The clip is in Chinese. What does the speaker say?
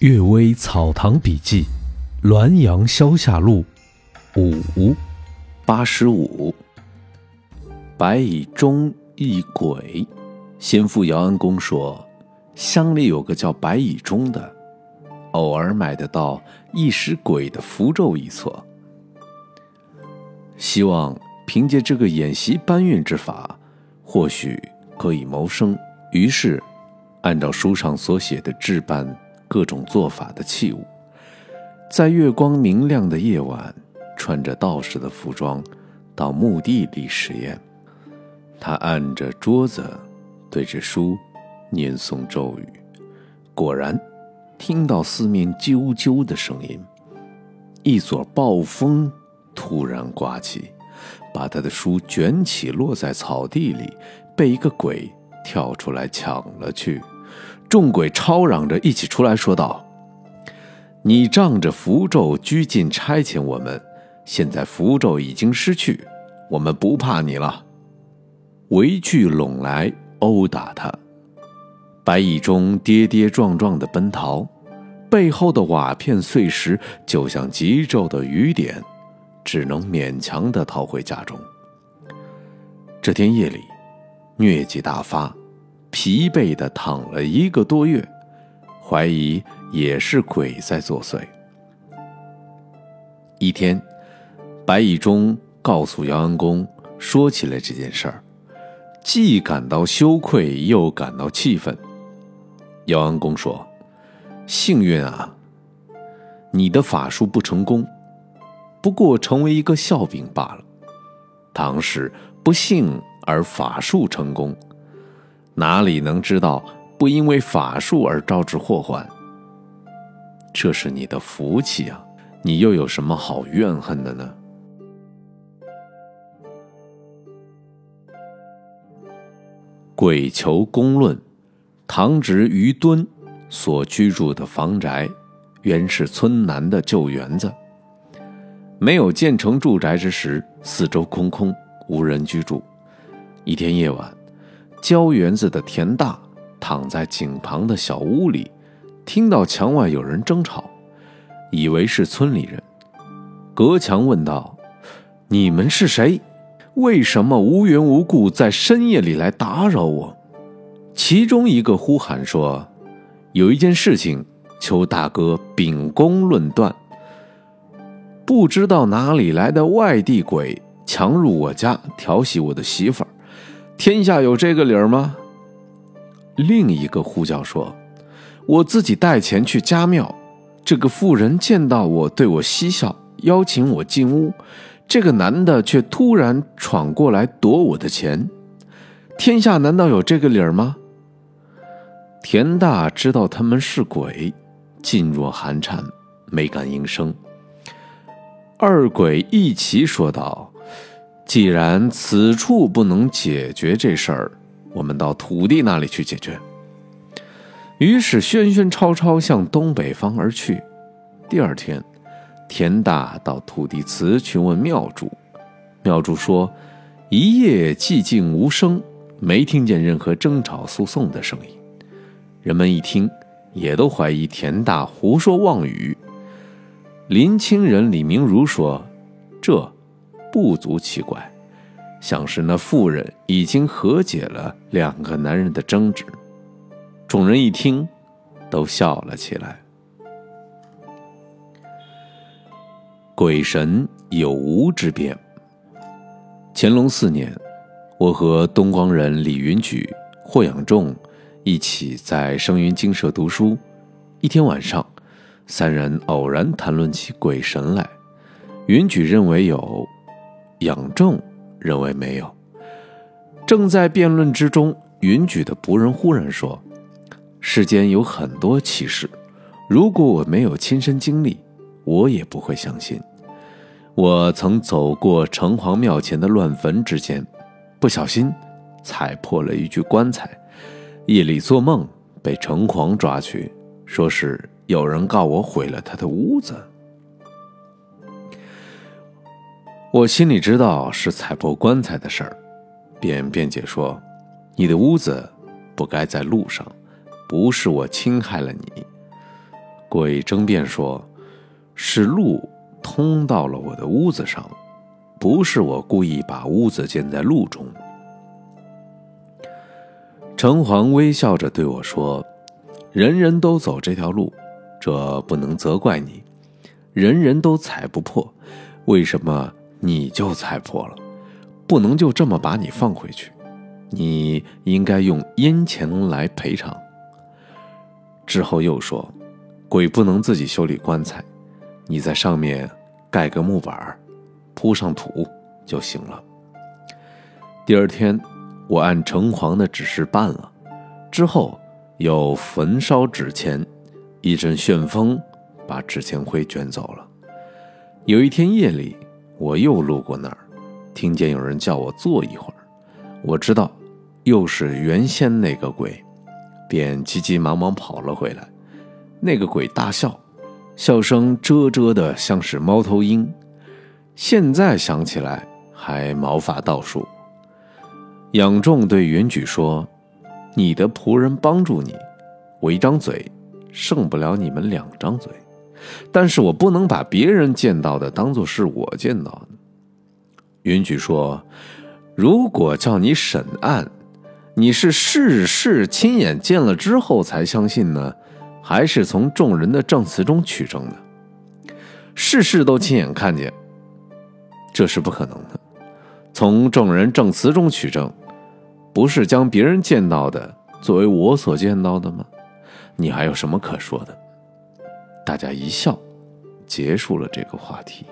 《岳微草堂笔记》，滦阳消夏录，五八十五。白蚁中一鬼，先父姚安公说，乡里有个叫白蚁中的，偶尔买得到一使鬼的符咒一撮，希望凭借这个演习搬运之法，或许可以谋生。于是，按照书上所写的置办。各种做法的器物，在月光明亮的夜晚，穿着道士的服装，到墓地里实验。他按着桌子，对着书，念诵咒语。果然，听到四面啾啾的声音，一撮暴风突然刮起，把他的书卷起，落在草地里，被一个鬼跳出来抢了去。众鬼吵嚷着一起出来说道：“你仗着符咒拘禁差遣我们，现在符咒已经失去，我们不怕你了。”围聚拢来殴打他。白蚁中跌跌撞撞的奔逃，背后的瓦片碎石就像急骤的雨点，只能勉强的逃回家中。这天夜里，疟疾大发。疲惫的躺了一个多月，怀疑也是鬼在作祟。一天，白蚁中告诉姚安公说起来这件事儿，既感到羞愧，又感到气愤。姚安公说：“幸运啊，你的法术不成功，不过成为一个笑柄罢了。唐时不幸而法术成功。”哪里能知道不因为法术而招致祸患？这是你的福气啊！你又有什么好怨恨的呢？鬼求公论，唐侄于敦所居住的房宅，原是村南的旧园子。没有建成住宅之时，四周空空，无人居住。一天夜晚。郊园子的田大躺在井旁的小屋里，听到墙外有人争吵，以为是村里人，隔墙问道：“你们是谁？为什么无缘无故在深夜里来打扰我？”其中一个呼喊说：“有一件事情，求大哥秉公论断。不知道哪里来的外地鬼强入我家，调戏我的媳妇儿。”天下有这个理儿吗？另一个呼叫说：“我自己带钱去家庙，这个妇人见到我对我嬉笑，邀请我进屋，这个男的却突然闯过来夺我的钱。天下难道有这个理儿吗？”田大知道他们是鬼，噤若寒蝉，没敢应声。二鬼一齐说道。既然此处不能解决这事儿，我们到土地那里去解决。于是喧喧吵吵向东北方而去。第二天，田大到土地祠去问庙主，庙主说：“一夜寂静无声，没听见任何争吵诉讼的声音。”人们一听，也都怀疑田大胡说妄语。临清人李明如说：“这。”不足奇怪，像是那妇人已经和解了两个男人的争执。众人一听，都笑了起来。鬼神有无之变。乾隆四年，我和东光人李云举、霍养仲一起在生云精舍读书。一天晚上，三人偶然谈论起鬼神来。云举认为有。养正认为没有。正在辩论之中，云举的仆人忽然说：“世间有很多奇事，如果我没有亲身经历，我也不会相信。我曾走过城隍庙前的乱坟之间，不小心踩破了一具棺材，夜里做梦被城隍抓去，说是有人告我毁了他的屋子。”我心里知道是踩破棺材的事儿，便辩解说：“你的屋子不该在路上，不是我侵害了你。”鬼争辩说：“是路通到了我的屋子上，不是我故意把屋子建在路中。”城隍微笑着对我说：“人人都走这条路，这不能责怪你。人人都踩不破，为什么你就踩破了？不能就这么把你放回去。你应该用阴钱来赔偿。”之后又说：“鬼不能自己修理棺材，你在上面盖个木板铺上土就行了。”第二天。我按城隍的指示办了，之后又焚烧纸钱，一阵旋风把纸钱灰卷走了。有一天夜里，我又路过那儿，听见有人叫我坐一会儿，我知道又是原先那个鬼，便急急忙忙跑了回来。那个鬼大笑，笑声啧啧的，像是猫头鹰。现在想起来还毛发倒竖。仰仲对云举说：“你的仆人帮助你，我一张嘴胜不了你们两张嘴，但是我不能把别人见到的当做是我见到的。”云举说：“如果叫你审案，你是事事亲眼见了之后才相信呢，还是从众人的证词中取证呢？事事都亲眼看见，这是不可能的。从众人证词中取证。”不是将别人见到的作为我所见到的吗？你还有什么可说的？大家一笑，结束了这个话题。